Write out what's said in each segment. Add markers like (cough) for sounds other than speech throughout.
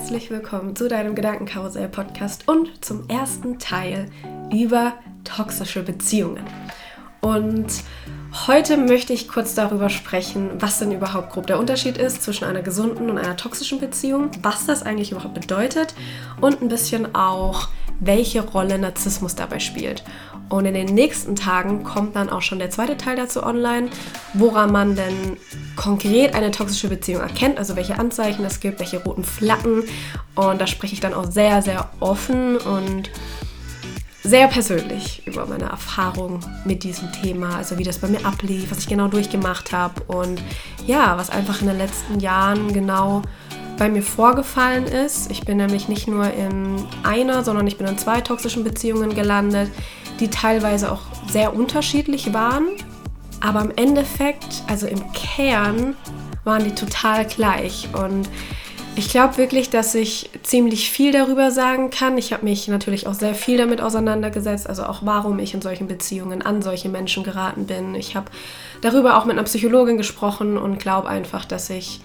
herzlich willkommen zu deinem Gedankenkarussell-Podcast und zum ersten Teil über toxische Beziehungen. Und heute möchte ich kurz darüber sprechen, was denn überhaupt grob der Unterschied ist zwischen einer gesunden und einer toxischen Beziehung, was das eigentlich überhaupt bedeutet und ein bisschen auch, welche Rolle Narzissmus dabei spielt. Und in den nächsten Tagen kommt dann auch schon der zweite Teil dazu online, woran man denn konkret eine toxische Beziehung erkennt, also welche Anzeichen es gibt, welche roten Flaggen. Und da spreche ich dann auch sehr, sehr offen und sehr persönlich über meine Erfahrung mit diesem Thema, also wie das bei mir ablief, was ich genau durchgemacht habe und ja, was einfach in den letzten Jahren genau bei mir vorgefallen ist. Ich bin nämlich nicht nur in einer, sondern ich bin in zwei toxischen Beziehungen gelandet, die teilweise auch sehr unterschiedlich waren. Aber im Endeffekt, also im Kern, waren die total gleich. Und ich glaube wirklich, dass ich ziemlich viel darüber sagen kann. Ich habe mich natürlich auch sehr viel damit auseinandergesetzt, also auch warum ich in solchen Beziehungen an solche Menschen geraten bin. Ich habe darüber auch mit einer Psychologin gesprochen und glaube einfach, dass ich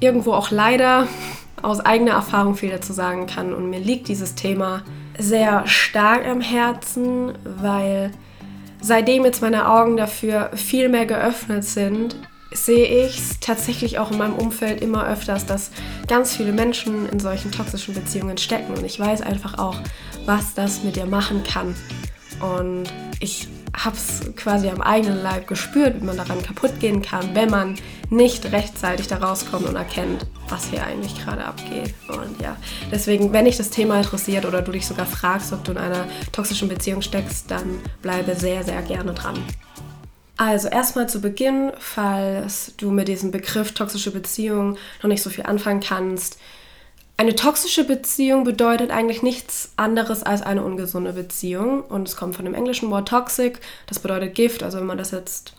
irgendwo auch leider aus eigener Erfahrung viel dazu sagen kann. Und mir liegt dieses Thema sehr stark am Herzen, weil seitdem jetzt meine Augen dafür viel mehr geöffnet sind, sehe ich es tatsächlich auch in meinem Umfeld immer öfters, dass ganz viele Menschen in solchen toxischen Beziehungen stecken. Und ich weiß einfach auch, was das mit dir machen kann. Und ich habe es quasi am eigenen Leib gespürt, wie man daran kaputt gehen kann, wenn man nicht rechtzeitig da rauskommt und erkennt, was hier eigentlich gerade abgeht. Und ja, deswegen, wenn dich das Thema interessiert oder du dich sogar fragst, ob du in einer toxischen Beziehung steckst, dann bleibe sehr, sehr gerne dran. Also erstmal zu Beginn, falls du mit diesem Begriff toxische Beziehung noch nicht so viel anfangen kannst, eine toxische Beziehung bedeutet eigentlich nichts anderes als eine ungesunde Beziehung. Und es kommt von dem englischen Wort toxic. Das bedeutet Gift. Also wenn man das jetzt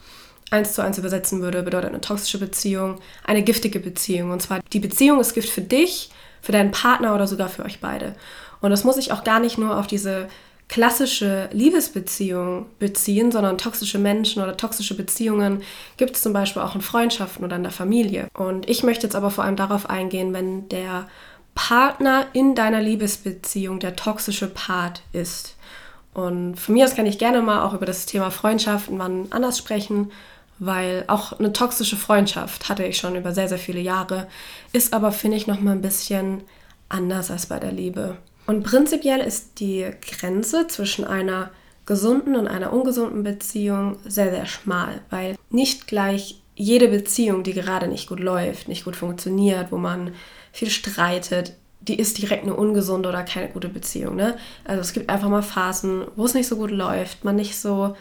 eins zu eins übersetzen würde, bedeutet eine toxische Beziehung eine giftige Beziehung. Und zwar die Beziehung ist Gift für dich, für deinen Partner oder sogar für euch beide. Und das muss sich auch gar nicht nur auf diese klassische Liebesbeziehung beziehen, sondern toxische Menschen oder toxische Beziehungen gibt es zum Beispiel auch in Freundschaften oder in der Familie. Und ich möchte jetzt aber vor allem darauf eingehen, wenn der Partner in deiner Liebesbeziehung der toxische Part ist. Und von mir aus kann ich gerne mal auch über das Thema Freundschaften wann anders sprechen, weil auch eine toxische Freundschaft hatte ich schon über sehr, sehr viele Jahre, ist aber, finde ich, noch mal ein bisschen anders als bei der Liebe. Und prinzipiell ist die Grenze zwischen einer gesunden und einer ungesunden Beziehung sehr, sehr schmal, weil nicht gleich jede Beziehung, die gerade nicht gut läuft, nicht gut funktioniert, wo man viel streitet, die ist direkt eine ungesunde oder keine gute Beziehung. Ne? Also es gibt einfach mal Phasen, wo es nicht so gut läuft, man nicht so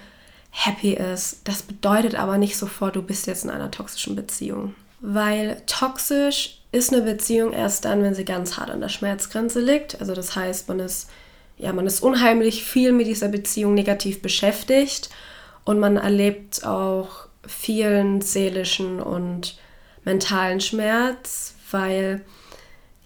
happy ist. Das bedeutet aber nicht sofort, du bist jetzt in einer toxischen Beziehung. Weil toxisch ist eine Beziehung erst dann, wenn sie ganz hart an der Schmerzgrenze liegt. Also das heißt, man ist, ja, man ist unheimlich viel mit dieser Beziehung negativ beschäftigt und man erlebt auch vielen seelischen und mentalen Schmerz, weil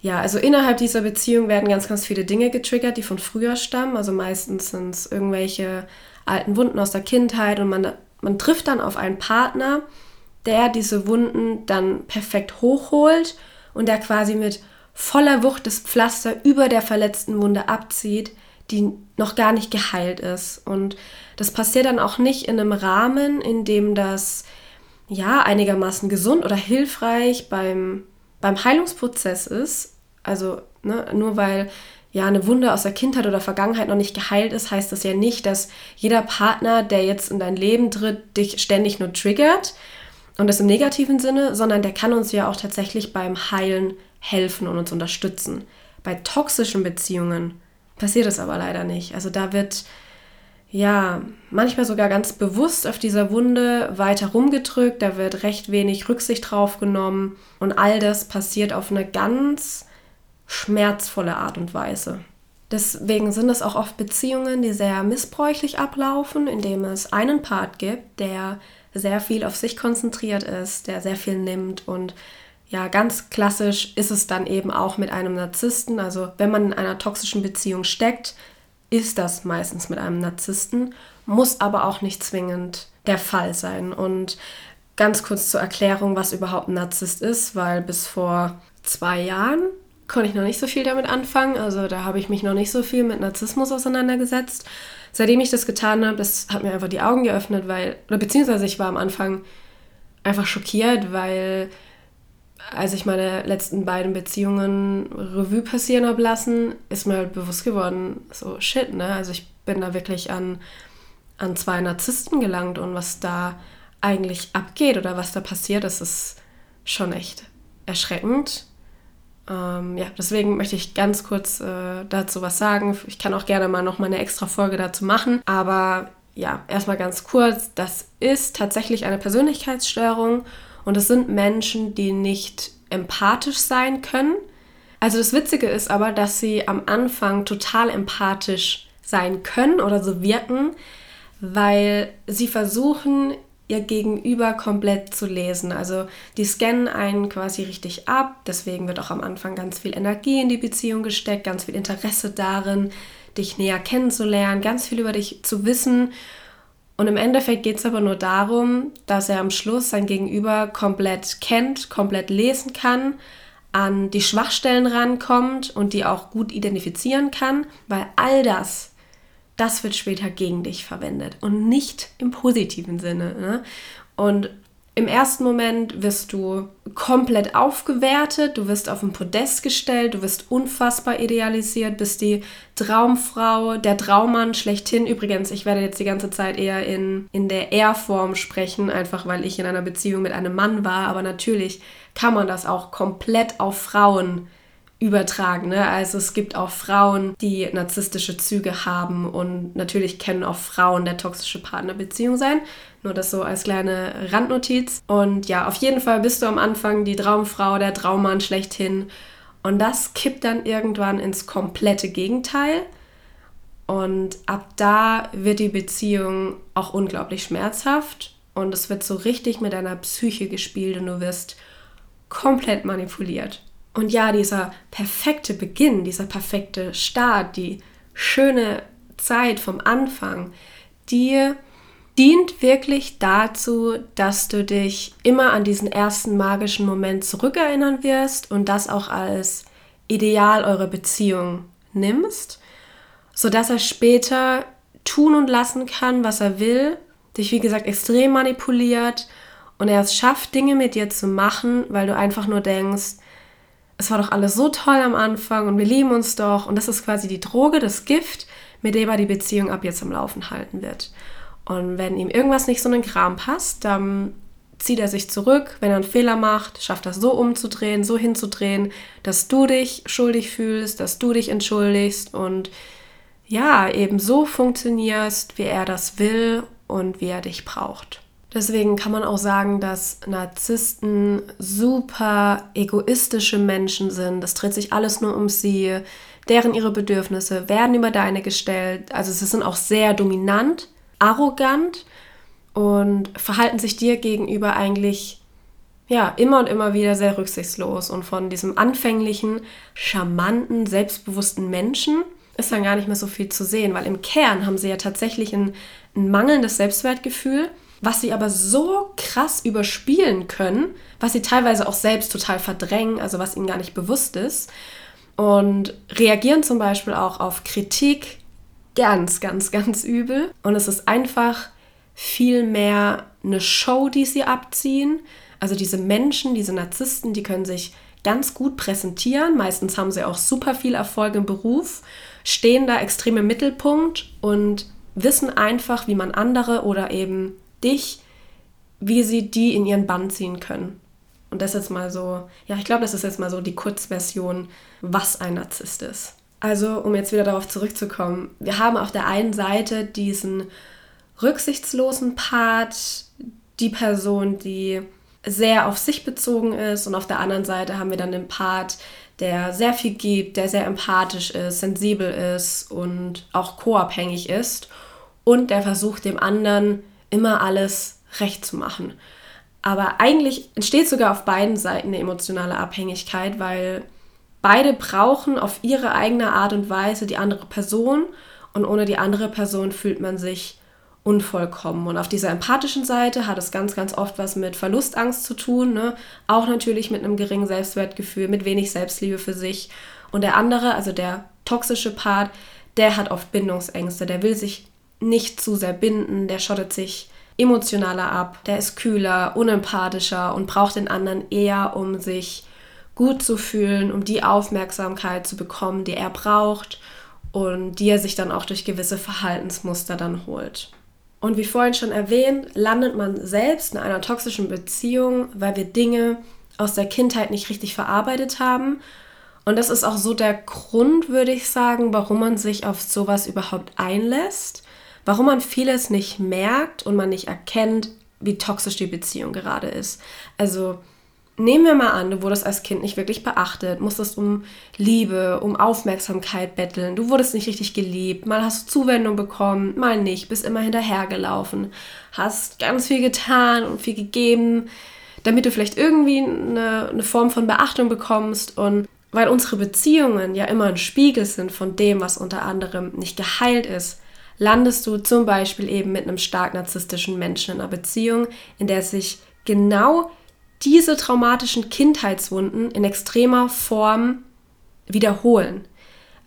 ja, also innerhalb dieser Beziehung werden ganz, ganz viele Dinge getriggert, die von früher stammen. Also meistens sind es irgendwelche alten Wunden aus der Kindheit und man, man trifft dann auf einen Partner, der diese Wunden dann perfekt hochholt und der quasi mit voller Wucht das Pflaster über der verletzten Wunde abzieht, die noch gar nicht geheilt ist. Und das passiert dann auch nicht in einem Rahmen, in dem das ja einigermaßen gesund oder hilfreich beim, beim Heilungsprozess ist, also ne, nur weil ja eine Wunde aus der Kindheit oder Vergangenheit noch nicht geheilt ist, heißt das ja nicht, dass jeder Partner, der jetzt in dein Leben tritt, dich ständig nur triggert und das im negativen Sinne, sondern der kann uns ja auch tatsächlich beim Heilen helfen und uns unterstützen. Bei toxischen Beziehungen passiert es aber leider nicht. Also da wird ja manchmal sogar ganz bewusst auf dieser Wunde weiter rumgedrückt, da wird recht wenig Rücksicht drauf genommen und all das passiert auf eine ganz schmerzvolle Art und Weise. Deswegen sind es auch oft Beziehungen, die sehr missbräuchlich ablaufen, indem es einen Part gibt, der sehr viel auf sich konzentriert ist, der sehr viel nimmt und ja, ganz klassisch ist es dann eben auch mit einem Narzissten. Also wenn man in einer toxischen Beziehung steckt, ist das meistens mit einem Narzissten, muss aber auch nicht zwingend der Fall sein. Und ganz kurz zur Erklärung, was überhaupt ein Narzisst ist, weil bis vor zwei Jahren konnte ich noch nicht so viel damit anfangen. Also da habe ich mich noch nicht so viel mit Narzissmus auseinandergesetzt. Seitdem ich das getan habe, das hat mir einfach die Augen geöffnet, weil, oder beziehungsweise ich war am Anfang einfach schockiert, weil als ich meine letzten beiden Beziehungen Revue passieren habe lassen, ist mir halt bewusst geworden, so shit, ne? Also ich bin da wirklich an, an zwei Narzissten gelangt und was da eigentlich abgeht oder was da passiert, das ist schon echt erschreckend. Ähm, ja, deswegen möchte ich ganz kurz äh, dazu was sagen. Ich kann auch gerne mal noch mal eine extra Folge dazu machen. Aber ja, erstmal ganz kurz. Das ist tatsächlich eine Persönlichkeitsstörung und es sind Menschen, die nicht empathisch sein können. Also das Witzige ist aber, dass sie am Anfang total empathisch sein können oder so wirken, weil sie versuchen, ihr Gegenüber komplett zu lesen. Also die scannen einen quasi richtig ab. Deswegen wird auch am Anfang ganz viel Energie in die Beziehung gesteckt, ganz viel Interesse darin, dich näher kennenzulernen, ganz viel über dich zu wissen. Und im Endeffekt geht es aber nur darum, dass er am Schluss sein Gegenüber komplett kennt, komplett lesen kann, an die Schwachstellen rankommt und die auch gut identifizieren kann, weil all das das wird später gegen dich verwendet und nicht im positiven Sinne. Ne? Und im ersten Moment wirst du komplett aufgewertet, du wirst auf ein Podest gestellt, du wirst unfassbar idealisiert, bist die Traumfrau, der Traummann schlechthin. Übrigens, ich werde jetzt die ganze Zeit eher in, in der Er-Form sprechen, einfach weil ich in einer Beziehung mit einem Mann war. Aber natürlich kann man das auch komplett auf Frauen übertragen. Ne? Also es gibt auch Frauen, die narzisstische Züge haben und natürlich können auch Frauen der toxische Partnerbeziehung sein. Nur das so als kleine Randnotiz. Und ja, auf jeden Fall bist du am Anfang die Traumfrau, der Traummann schlechthin. Und das kippt dann irgendwann ins komplette Gegenteil. Und ab da wird die Beziehung auch unglaublich schmerzhaft. Und es wird so richtig mit deiner Psyche gespielt und du wirst komplett manipuliert. Und ja, dieser perfekte Beginn, dieser perfekte Start, die schöne Zeit vom Anfang, die dient wirklich dazu, dass du dich immer an diesen ersten magischen Moment zurückerinnern wirst und das auch als Ideal eurer Beziehung nimmst, sodass er später tun und lassen kann, was er will, dich wie gesagt extrem manipuliert und er es schafft, Dinge mit dir zu machen, weil du einfach nur denkst, es war doch alles so toll am Anfang und wir lieben uns doch. Und das ist quasi die Droge, das Gift, mit dem er die Beziehung ab jetzt am Laufen halten wird. Und wenn ihm irgendwas nicht so in den Kram passt, dann zieht er sich zurück. Wenn er einen Fehler macht, schafft er so umzudrehen, so hinzudrehen, dass du dich schuldig fühlst, dass du dich entschuldigst und ja, eben so funktionierst, wie er das will und wie er dich braucht. Deswegen kann man auch sagen, dass Narzissten super egoistische Menschen sind. Das dreht sich alles nur um sie. Deren ihre Bedürfnisse werden über deine gestellt. Also sie sind auch sehr dominant, arrogant und verhalten sich dir gegenüber eigentlich ja, immer und immer wieder sehr rücksichtslos. Und von diesem anfänglichen, charmanten, selbstbewussten Menschen ist dann gar nicht mehr so viel zu sehen, weil im Kern haben sie ja tatsächlich ein, ein mangelndes Selbstwertgefühl was sie aber so krass überspielen können, was sie teilweise auch selbst total verdrängen, also was ihnen gar nicht bewusst ist. Und reagieren zum Beispiel auch auf Kritik ganz, ganz, ganz übel. Und es ist einfach viel mehr eine Show, die sie abziehen. Also diese Menschen, diese Narzissten, die können sich ganz gut präsentieren. Meistens haben sie auch super viel Erfolg im Beruf, stehen da extrem im Mittelpunkt und wissen einfach, wie man andere oder eben dich, wie sie die in ihren Bann ziehen können. Und das ist jetzt mal so, ja, ich glaube, das ist jetzt mal so die Kurzversion, was ein Narzisst ist. Also, um jetzt wieder darauf zurückzukommen, wir haben auf der einen Seite diesen rücksichtslosen Part, die Person, die sehr auf sich bezogen ist, und auf der anderen Seite haben wir dann den Part, der sehr viel gibt, der sehr empathisch ist, sensibel ist und auch co-abhängig ist und der versucht dem anderen immer alles recht zu machen. Aber eigentlich entsteht sogar auf beiden Seiten eine emotionale Abhängigkeit, weil beide brauchen auf ihre eigene Art und Weise die andere Person und ohne die andere Person fühlt man sich unvollkommen. Und auf dieser empathischen Seite hat es ganz, ganz oft was mit Verlustangst zu tun. Ne? Auch natürlich mit einem geringen Selbstwertgefühl, mit wenig Selbstliebe für sich. Und der andere, also der toxische Part, der hat oft Bindungsängste. Der will sich nicht zu sehr binden, der schottet sich emotionaler ab, der ist kühler, unempathischer und braucht den anderen eher, um sich gut zu fühlen, um die Aufmerksamkeit zu bekommen, die er braucht und die er sich dann auch durch gewisse Verhaltensmuster dann holt. Und wie vorhin schon erwähnt, landet man selbst in einer toxischen Beziehung, weil wir Dinge aus der Kindheit nicht richtig verarbeitet haben. Und das ist auch so der Grund, würde ich sagen, warum man sich auf sowas überhaupt einlässt, warum man vieles nicht merkt und man nicht erkennt, wie toxisch die Beziehung gerade ist. Also Nehmen wir mal an, du wurdest als Kind nicht wirklich beachtet, musstest um Liebe, um Aufmerksamkeit betteln, du wurdest nicht richtig geliebt, mal hast du Zuwendung bekommen, mal nicht, bist immer hinterhergelaufen, hast ganz viel getan und viel gegeben, damit du vielleicht irgendwie eine, eine Form von Beachtung bekommst und weil unsere Beziehungen ja immer ein Spiegel sind von dem, was unter anderem nicht geheilt ist, landest du zum Beispiel eben mit einem stark narzisstischen Menschen in einer Beziehung, in der sich genau diese traumatischen Kindheitswunden in extremer Form wiederholen.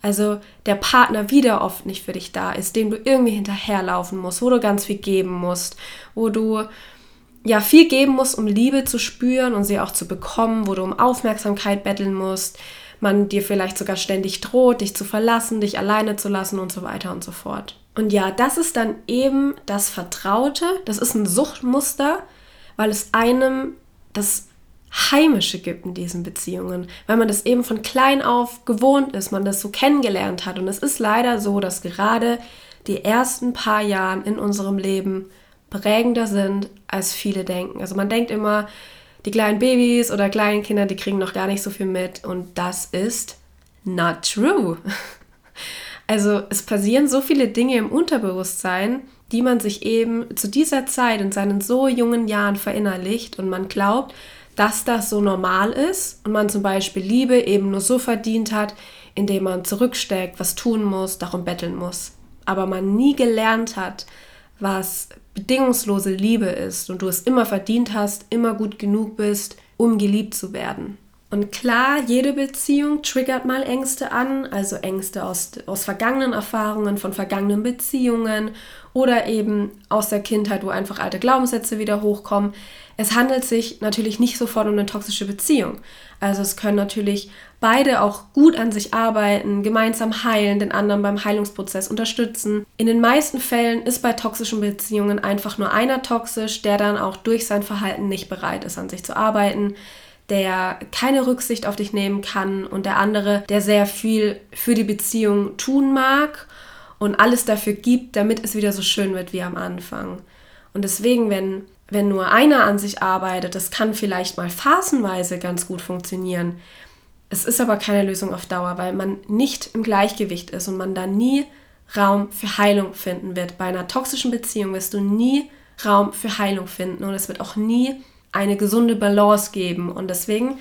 Also der Partner wieder oft nicht für dich da ist, dem du irgendwie hinterherlaufen musst, wo du ganz viel geben musst, wo du ja viel geben musst, um Liebe zu spüren und sie auch zu bekommen, wo du um Aufmerksamkeit betteln musst, man dir vielleicht sogar ständig droht, dich zu verlassen, dich alleine zu lassen und so weiter und so fort. Und ja, das ist dann eben das Vertraute, das ist ein Suchtmuster, weil es einem das Heimische gibt in diesen Beziehungen, weil man das eben von klein auf gewohnt ist, man das so kennengelernt hat. Und es ist leider so, dass gerade die ersten paar Jahre in unserem Leben prägender sind, als viele denken. Also man denkt immer, die kleinen Babys oder kleinen Kinder, die kriegen noch gar nicht so viel mit. Und das ist not true. (laughs) Also es passieren so viele Dinge im Unterbewusstsein, die man sich eben zu dieser Zeit in seinen so jungen Jahren verinnerlicht und man glaubt, dass das so normal ist und man zum Beispiel Liebe eben nur so verdient hat, indem man zurücksteckt, was tun muss, darum betteln muss. Aber man nie gelernt hat, was bedingungslose Liebe ist und du es immer verdient hast, immer gut genug bist, um geliebt zu werden. Und klar, jede Beziehung triggert mal Ängste an, also Ängste aus, aus vergangenen Erfahrungen, von vergangenen Beziehungen oder eben aus der Kindheit, wo einfach alte Glaubenssätze wieder hochkommen. Es handelt sich natürlich nicht sofort um eine toxische Beziehung. Also es können natürlich beide auch gut an sich arbeiten, gemeinsam heilen, den anderen beim Heilungsprozess unterstützen. In den meisten Fällen ist bei toxischen Beziehungen einfach nur einer toxisch, der dann auch durch sein Verhalten nicht bereit ist, an sich zu arbeiten der keine Rücksicht auf dich nehmen kann und der andere, der sehr viel für die Beziehung tun mag und alles dafür gibt, damit es wieder so schön wird wie am Anfang. Und deswegen, wenn, wenn nur einer an sich arbeitet, das kann vielleicht mal phasenweise ganz gut funktionieren. Es ist aber keine Lösung auf Dauer, weil man nicht im Gleichgewicht ist und man da nie Raum für Heilung finden wird. Bei einer toxischen Beziehung wirst du nie Raum für Heilung finden und es wird auch nie eine gesunde Balance geben. Und deswegen,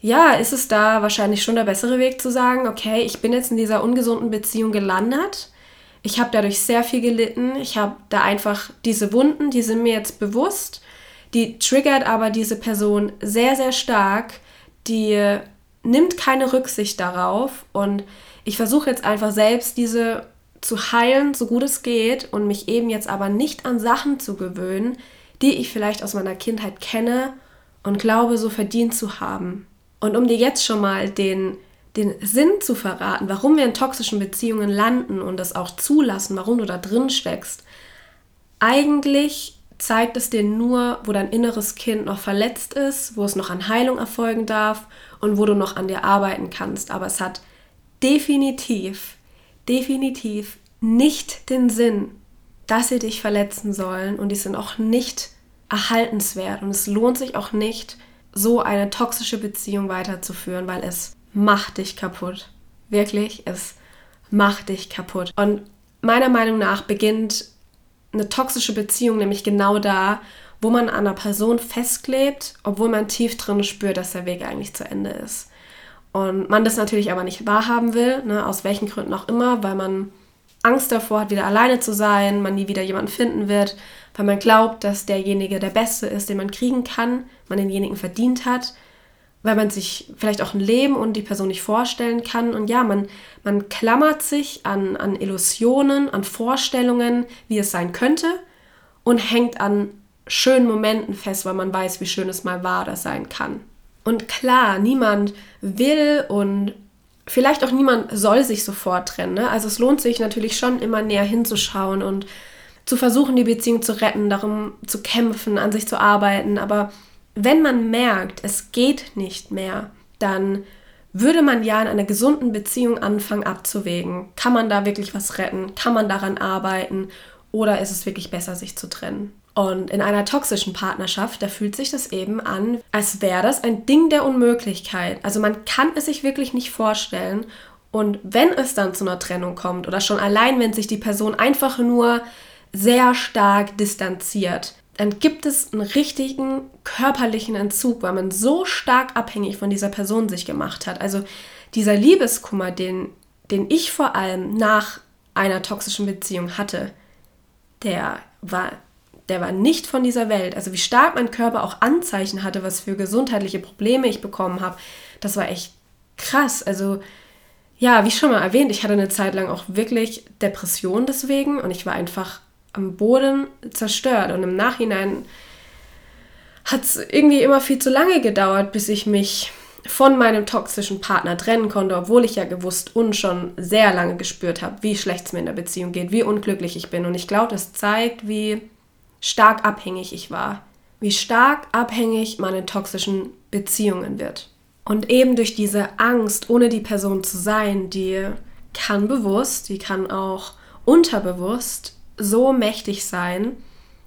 ja, ist es da wahrscheinlich schon der bessere Weg zu sagen, okay, ich bin jetzt in dieser ungesunden Beziehung gelandet. Ich habe dadurch sehr viel gelitten. Ich habe da einfach diese Wunden, die sind mir jetzt bewusst. Die triggert aber diese Person sehr, sehr stark. Die nimmt keine Rücksicht darauf. Und ich versuche jetzt einfach selbst diese zu heilen, so gut es geht. Und mich eben jetzt aber nicht an Sachen zu gewöhnen, die ich vielleicht aus meiner Kindheit kenne und glaube, so verdient zu haben. Und um dir jetzt schon mal den, den Sinn zu verraten, warum wir in toxischen Beziehungen landen und das auch zulassen, warum du da drin steckst, eigentlich zeigt es dir nur, wo dein inneres Kind noch verletzt ist, wo es noch an Heilung erfolgen darf und wo du noch an dir arbeiten kannst. Aber es hat definitiv, definitiv nicht den Sinn, dass sie dich verletzen sollen und die sind auch nicht erhaltenswert und es lohnt sich auch nicht, so eine toxische Beziehung weiterzuführen, weil es macht dich kaputt. Wirklich, es macht dich kaputt. Und meiner Meinung nach beginnt eine toxische Beziehung nämlich genau da, wo man an einer Person festklebt, obwohl man tief drin spürt, dass der Weg eigentlich zu Ende ist. Und man das natürlich aber nicht wahrhaben will, ne, aus welchen Gründen auch immer, weil man Angst davor hat, wieder alleine zu sein, man nie wieder jemanden finden wird, weil man glaubt, dass derjenige der Beste ist, den man kriegen kann, man denjenigen verdient hat, weil man sich vielleicht auch ein Leben und die Person nicht vorstellen kann. Und ja, man, man klammert sich an, an Illusionen, an Vorstellungen, wie es sein könnte und hängt an schönen Momenten fest, weil man weiß, wie schön es mal war, das sein kann. Und klar, niemand will und vielleicht auch niemand soll sich sofort trennen. Ne? Also es lohnt sich natürlich schon immer näher hinzuschauen und zu versuchen, die Beziehung zu retten, darum zu kämpfen, an sich zu arbeiten. Aber wenn man merkt, es geht nicht mehr, dann würde man ja in einer gesunden Beziehung anfangen abzuwägen. Kann man da wirklich was retten? Kann man daran arbeiten? Oder ist es wirklich besser, sich zu trennen? Und in einer toxischen Partnerschaft, da fühlt sich das eben an, als wäre das ein Ding der Unmöglichkeit. Also man kann es sich wirklich nicht vorstellen. Und wenn es dann zu einer Trennung kommt oder schon allein, wenn sich die Person einfach nur sehr stark distanziert, dann gibt es einen richtigen körperlichen Entzug, weil man so stark abhängig von dieser Person sich gemacht hat. Also dieser Liebeskummer, den, den ich vor allem nach einer toxischen Beziehung hatte, der war der war nicht von dieser Welt. Also wie stark mein Körper auch Anzeichen hatte, was für gesundheitliche Probleme ich bekommen habe, das war echt krass. Also ja, wie schon mal erwähnt, ich hatte eine Zeit lang auch wirklich Depressionen deswegen und ich war einfach am Boden zerstört. Und im Nachhinein hat es irgendwie immer viel zu lange gedauert, bis ich mich von meinem toxischen Partner trennen konnte, obwohl ich ja gewusst und schon sehr lange gespürt habe, wie schlecht es mir in der Beziehung geht, wie unglücklich ich bin. Und ich glaube, das zeigt, wie stark abhängig ich war, wie stark abhängig in toxischen Beziehungen wird. Und eben durch diese Angst, ohne die Person zu sein, die kann bewusst, die kann auch unterbewusst so mächtig sein,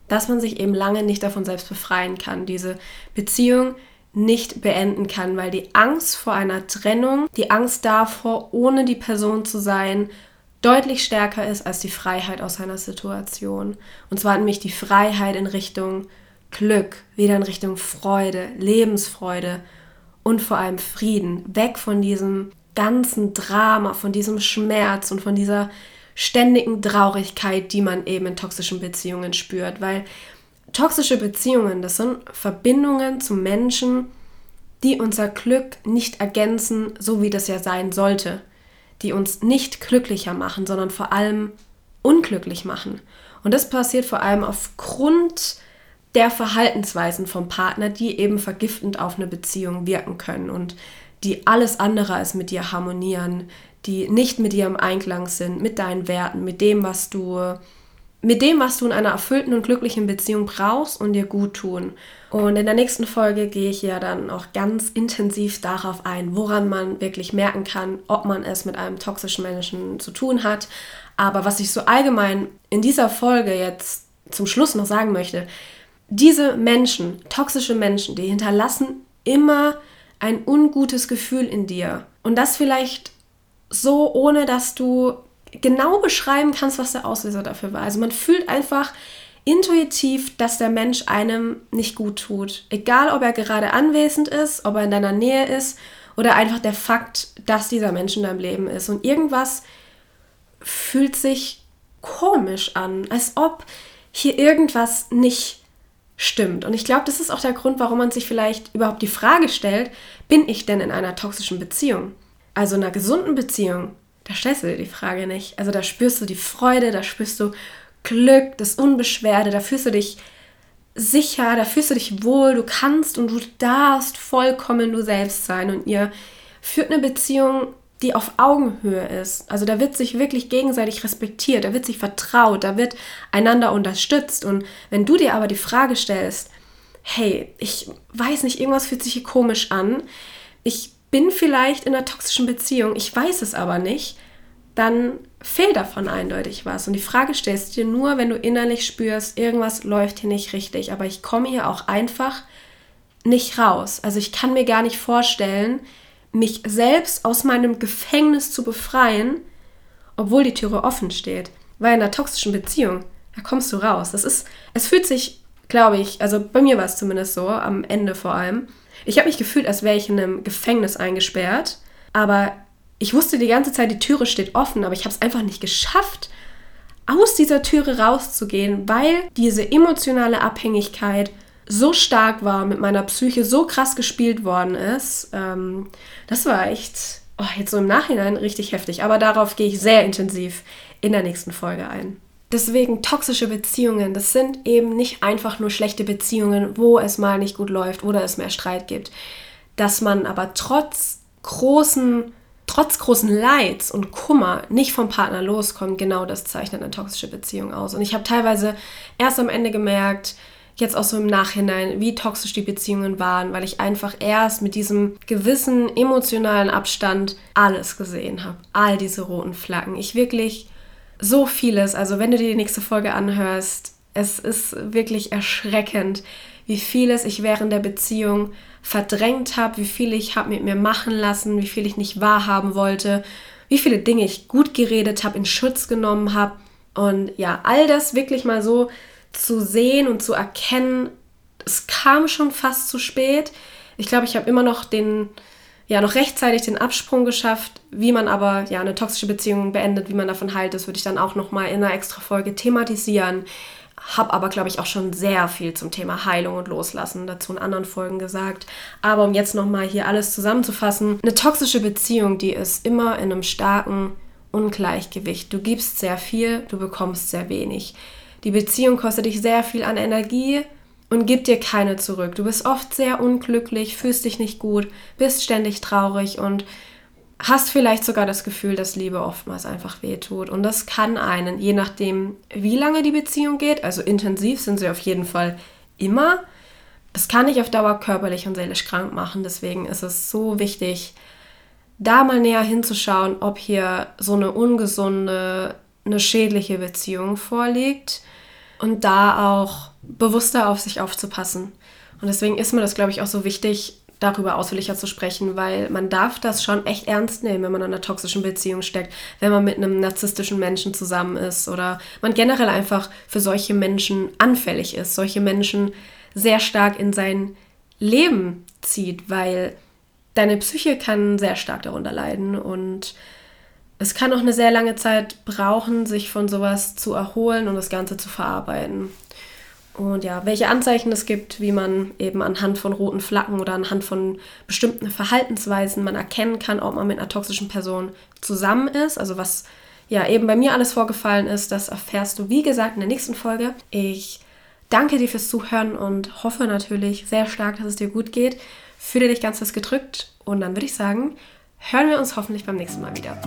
dass man sich eben lange nicht davon selbst befreien kann, diese Beziehung nicht beenden kann, weil die Angst vor einer Trennung, die Angst davor, ohne die Person zu sein, deutlich stärker ist als die Freiheit aus einer Situation. Und zwar nämlich die Freiheit in Richtung Glück, wieder in Richtung Freude, Lebensfreude und vor allem Frieden. Weg von diesem ganzen Drama, von diesem Schmerz und von dieser ständigen Traurigkeit, die man eben in toxischen Beziehungen spürt. Weil toxische Beziehungen, das sind Verbindungen zu Menschen, die unser Glück nicht ergänzen, so wie das ja sein sollte die uns nicht glücklicher machen, sondern vor allem unglücklich machen. Und das passiert vor allem aufgrund der Verhaltensweisen vom Partner, die eben vergiftend auf eine Beziehung wirken können und die alles andere als mit dir harmonieren, die nicht mit dir im Einklang sind, mit deinen Werten, mit dem, was du mit dem, was du in einer erfüllten und glücklichen Beziehung brauchst und dir gut tun. Und in der nächsten Folge gehe ich ja dann auch ganz intensiv darauf ein, woran man wirklich merken kann, ob man es mit einem toxischen Menschen zu tun hat. Aber was ich so allgemein in dieser Folge jetzt zum Schluss noch sagen möchte, diese Menschen, toxische Menschen, die hinterlassen immer ein ungutes Gefühl in dir. Und das vielleicht so, ohne dass du genau beschreiben kannst, was der Auslöser dafür war. Also man fühlt einfach intuitiv, dass der Mensch einem nicht gut tut. Egal, ob er gerade anwesend ist, ob er in deiner Nähe ist oder einfach der Fakt, dass dieser Mensch in deinem Leben ist. Und irgendwas fühlt sich komisch an, als ob hier irgendwas nicht stimmt. Und ich glaube, das ist auch der Grund, warum man sich vielleicht überhaupt die Frage stellt, bin ich denn in einer toxischen Beziehung? Also in einer gesunden Beziehung da stellst du dir die Frage nicht. Also da spürst du die Freude, da spürst du Glück, das Unbeschwerde, da fühlst du dich sicher, da fühlst du dich wohl, du kannst und du darfst vollkommen du selbst sein und ihr führt eine Beziehung, die auf Augenhöhe ist. Also da wird sich wirklich gegenseitig respektiert, da wird sich vertraut, da wird einander unterstützt und wenn du dir aber die Frage stellst, hey, ich weiß nicht, irgendwas fühlt sich hier komisch an, ich bin vielleicht in einer toxischen Beziehung, ich weiß es aber nicht, dann fehlt davon eindeutig was. Und die Frage stellst du dir nur, wenn du innerlich spürst, irgendwas läuft hier nicht richtig, aber ich komme hier auch einfach nicht raus. Also ich kann mir gar nicht vorstellen, mich selbst aus meinem Gefängnis zu befreien, obwohl die Türe offen steht. Weil in einer toxischen Beziehung, da kommst du raus. Das ist, es fühlt sich, glaube ich, also bei mir war es zumindest so, am Ende vor allem, ich habe mich gefühlt, als wäre ich in einem Gefängnis eingesperrt, aber ich wusste die ganze Zeit, die Türe steht offen, aber ich habe es einfach nicht geschafft, aus dieser Türe rauszugehen, weil diese emotionale Abhängigkeit so stark war, mit meiner Psyche so krass gespielt worden ist. Ähm, das war echt, oh, jetzt so im Nachhinein richtig heftig. Aber darauf gehe ich sehr intensiv in der nächsten Folge ein. Deswegen toxische Beziehungen, das sind eben nicht einfach nur schlechte Beziehungen, wo es mal nicht gut läuft oder es mehr Streit gibt. Dass man aber trotz großen, trotz großen Leids und Kummer nicht vom Partner loskommt, genau das zeichnet eine toxische Beziehung aus. Und ich habe teilweise erst am Ende gemerkt, jetzt auch so im Nachhinein, wie toxisch die Beziehungen waren, weil ich einfach erst mit diesem gewissen emotionalen Abstand alles gesehen habe. All diese roten Flaggen. Ich wirklich so vieles. Also wenn du dir die nächste Folge anhörst, es ist wirklich erschreckend, wie vieles ich während der Beziehung verdrängt habe, wie viel ich habe mit mir machen lassen, wie viel ich nicht wahrhaben wollte, wie viele Dinge ich gut geredet habe, in Schutz genommen habe. Und ja, all das wirklich mal so zu sehen und zu erkennen, es kam schon fast zu spät. Ich glaube, ich habe immer noch den, ja, noch rechtzeitig den Absprung geschafft. Wie man aber ja eine toxische Beziehung beendet, wie man davon heilt, das würde ich dann auch nochmal in einer extra Folge thematisieren. Habe aber, glaube ich, auch schon sehr viel zum Thema Heilung und Loslassen dazu in anderen Folgen gesagt. Aber um jetzt nochmal hier alles zusammenzufassen, eine toxische Beziehung, die ist immer in einem starken Ungleichgewicht. Du gibst sehr viel, du bekommst sehr wenig. Die Beziehung kostet dich sehr viel an Energie und gibt dir keine zurück. Du bist oft sehr unglücklich, fühlst dich nicht gut, bist ständig traurig und hast vielleicht sogar das Gefühl, dass Liebe oftmals einfach wehtut. Und das kann einen, je nachdem, wie lange die Beziehung geht, also intensiv sind sie auf jeden Fall immer, das kann dich auf Dauer körperlich und seelisch krank machen. Deswegen ist es so wichtig, da mal näher hinzuschauen, ob hier so eine ungesunde, eine schädliche Beziehung vorliegt und da auch bewusster auf sich aufzupassen. Und deswegen ist mir das, glaube ich, auch so wichtig, darüber ausführlicher zu sprechen, weil man darf das schon echt ernst nehmen, wenn man in einer toxischen Beziehung steckt, wenn man mit einem narzisstischen Menschen zusammen ist oder man generell einfach für solche Menschen anfällig ist, solche Menschen sehr stark in sein Leben zieht, weil deine Psyche kann sehr stark darunter leiden und es kann auch eine sehr lange Zeit brauchen, sich von sowas zu erholen und das Ganze zu verarbeiten. Und ja, welche Anzeichen es gibt, wie man eben anhand von roten Flaggen oder anhand von bestimmten Verhaltensweisen man erkennen kann, ob man mit einer toxischen Person zusammen ist. Also was ja eben bei mir alles vorgefallen ist, das erfährst du, wie gesagt, in der nächsten Folge. Ich danke dir fürs Zuhören und hoffe natürlich sehr stark, dass es dir gut geht. Fühle dich ganz fest gedrückt und dann würde ich sagen, hören wir uns hoffentlich beim nächsten Mal wieder.